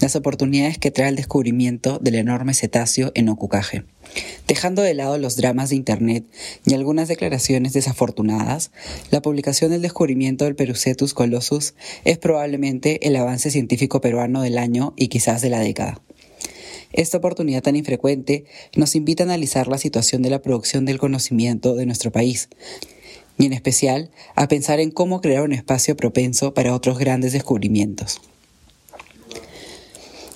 Las oportunidades que trae el descubrimiento del enorme cetáceo en Ocucaje. Dejando de lado los dramas de Internet y algunas declaraciones desafortunadas, la publicación del descubrimiento del Perucetus colossus es probablemente el avance científico peruano del año y quizás de la década. Esta oportunidad tan infrecuente nos invita a analizar la situación de la producción del conocimiento de nuestro país, y en especial a pensar en cómo crear un espacio propenso para otros grandes descubrimientos.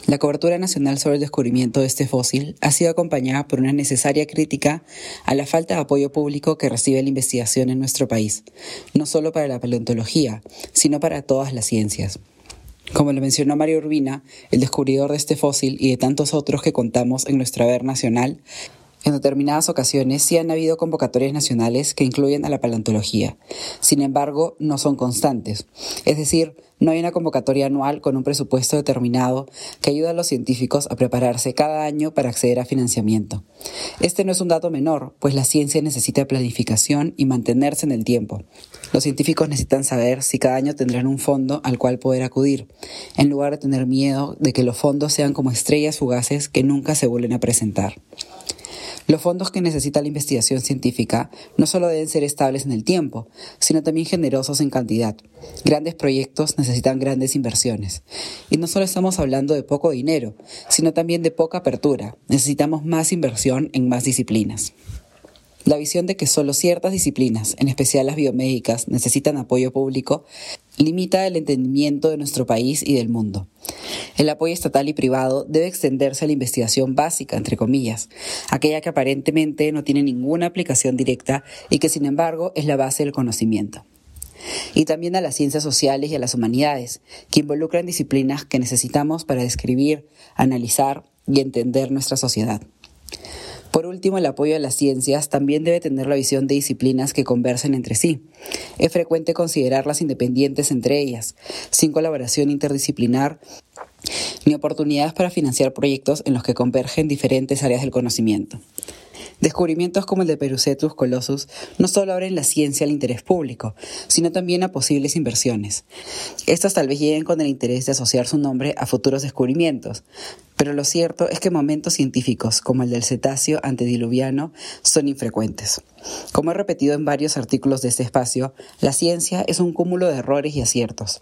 La cobertura nacional sobre el descubrimiento de este fósil ha sido acompañada por una necesaria crítica a la falta de apoyo público que recibe la investigación en nuestro país, no solo para la paleontología, sino para todas las ciencias. Como lo mencionó Mario Urbina, el descubridor de este fósil y de tantos otros que contamos en nuestra haber nacional, en determinadas ocasiones sí han habido convocatorias nacionales que incluyen a la paleontología. Sin embargo, no son constantes. Es decir, no hay una convocatoria anual con un presupuesto determinado que ayuda a los científicos a prepararse cada año para acceder a financiamiento. Este no es un dato menor, pues la ciencia necesita planificación y mantenerse en el tiempo. Los científicos necesitan saber si cada año tendrán un fondo al cual poder acudir, en lugar de tener miedo de que los fondos sean como estrellas fugaces que nunca se vuelven a presentar. Los fondos que necesita la investigación científica no solo deben ser estables en el tiempo, sino también generosos en cantidad. Grandes proyectos necesitan grandes inversiones. Y no solo estamos hablando de poco dinero, sino también de poca apertura. Necesitamos más inversión en más disciplinas. La visión de que solo ciertas disciplinas, en especial las biomédicas, necesitan apoyo público, limita el entendimiento de nuestro país y del mundo. El apoyo estatal y privado debe extenderse a la investigación básica, entre comillas, aquella que aparentemente no tiene ninguna aplicación directa y que sin embargo es la base del conocimiento. Y también a las ciencias sociales y a las humanidades, que involucran disciplinas que necesitamos para describir, analizar y entender nuestra sociedad. Por último, el apoyo a las ciencias también debe tener la visión de disciplinas que conversen entre sí. Es frecuente considerarlas independientes entre ellas, sin colaboración interdisciplinar ni oportunidades para financiar proyectos en los que convergen diferentes áreas del conocimiento. Descubrimientos como el de Perucetus Colossus no solo abren la ciencia al interés público, sino también a posibles inversiones. Estas tal vez lleguen con el interés de asociar su nombre a futuros descubrimientos, pero lo cierto es que momentos científicos como el del cetáceo antediluviano son infrecuentes. Como he repetido en varios artículos de este espacio, la ciencia es un cúmulo de errores y aciertos.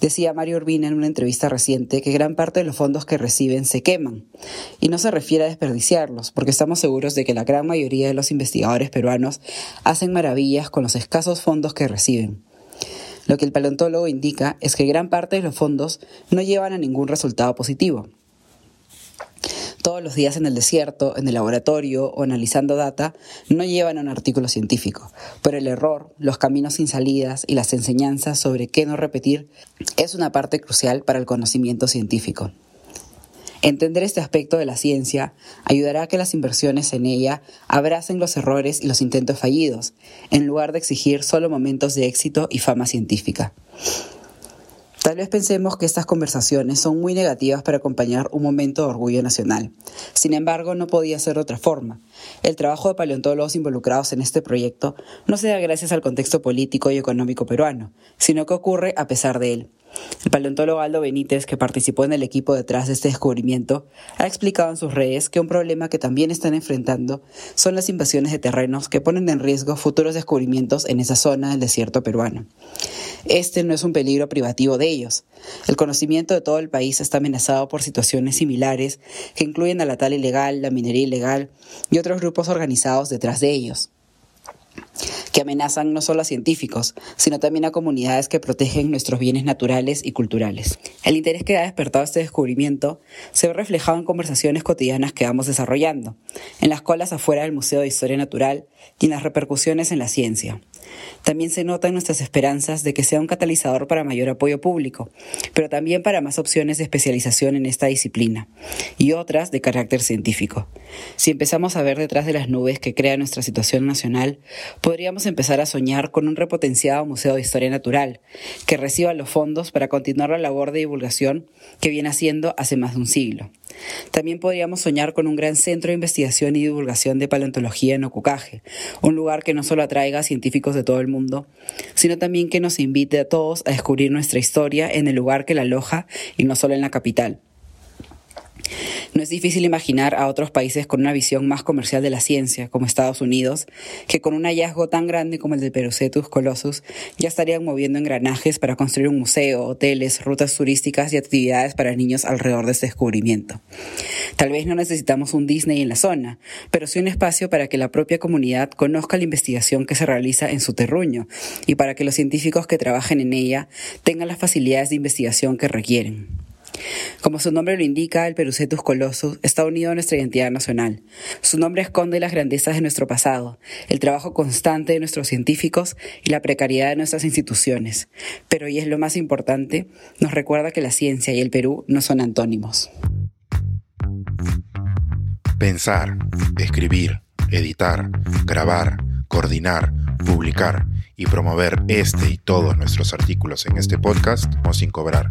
Decía Mario Urbina en una entrevista reciente que gran parte de los fondos que reciben se queman. Y no se refiere a desperdiciarlos, porque estamos seguros de que la gran mayoría de los investigadores peruanos hacen maravillas con los escasos fondos que reciben. Lo que el paleontólogo indica es que gran parte de los fondos no llevan a ningún resultado positivo todos los días en el desierto, en el laboratorio o analizando data, no llevan a un artículo científico. Pero el error, los caminos sin salidas y las enseñanzas sobre qué no repetir es una parte crucial para el conocimiento científico. Entender este aspecto de la ciencia ayudará a que las inversiones en ella abracen los errores y los intentos fallidos, en lugar de exigir solo momentos de éxito y fama científica. Tal vez pensemos que estas conversaciones son muy negativas para acompañar un momento de orgullo nacional. Sin embargo, no podía ser de otra forma. El trabajo de paleontólogos involucrados en este proyecto no se da gracias al contexto político y económico peruano, sino que ocurre a pesar de él. El paleontólogo Aldo Benítez, que participó en el equipo detrás de este descubrimiento, ha explicado en sus redes que un problema que también están enfrentando son las invasiones de terrenos que ponen en riesgo futuros descubrimientos en esa zona del desierto peruano. Este no es un peligro privativo de ellos. El conocimiento de todo el país está amenazado por situaciones similares que incluyen a la tala ilegal, la minería ilegal y otros grupos organizados detrás de ellos que amenazan no solo a científicos, sino también a comunidades que protegen nuestros bienes naturales y culturales. El interés que ha despertado este descubrimiento se ve reflejado en conversaciones cotidianas que vamos desarrollando, en las colas afuera del Museo de Historia Natural y en las repercusiones en la ciencia. También se notan nuestras esperanzas de que sea un catalizador para mayor apoyo público, pero también para más opciones de especialización en esta disciplina y otras de carácter científico. Si empezamos a ver detrás de las nubes que crea nuestra situación nacional, podríamos empezar a soñar con un repotenciado Museo de Historia Natural que reciba los fondos para continuar la labor de divulgación que viene haciendo hace más de un siglo. También podríamos soñar con un gran centro de investigación y divulgación de paleontología en Ocucaje, un lugar que no solo atraiga a científicos de todo el mundo, sino también que nos invite a todos a descubrir nuestra historia en el lugar que la aloja y no solo en la capital. No es difícil imaginar a otros países con una visión más comercial de la ciencia, como Estados Unidos, que con un hallazgo tan grande como el de Perucetus Colossus ya estarían moviendo engranajes para construir un museo, hoteles, rutas turísticas y actividades para niños alrededor de este descubrimiento. Tal vez no necesitamos un Disney en la zona, pero sí un espacio para que la propia comunidad conozca la investigación que se realiza en su terruño y para que los científicos que trabajen en ella tengan las facilidades de investigación que requieren. Como su nombre lo indica, el Perucetus Colossus está unido a nuestra identidad nacional. Su nombre esconde las grandezas de nuestro pasado, el trabajo constante de nuestros científicos y la precariedad de nuestras instituciones. Pero, y es lo más importante, nos recuerda que la ciencia y el Perú no son antónimos. Pensar, escribir, editar, grabar, coordinar, publicar y promover este y todos nuestros artículos en este podcast o sin cobrar.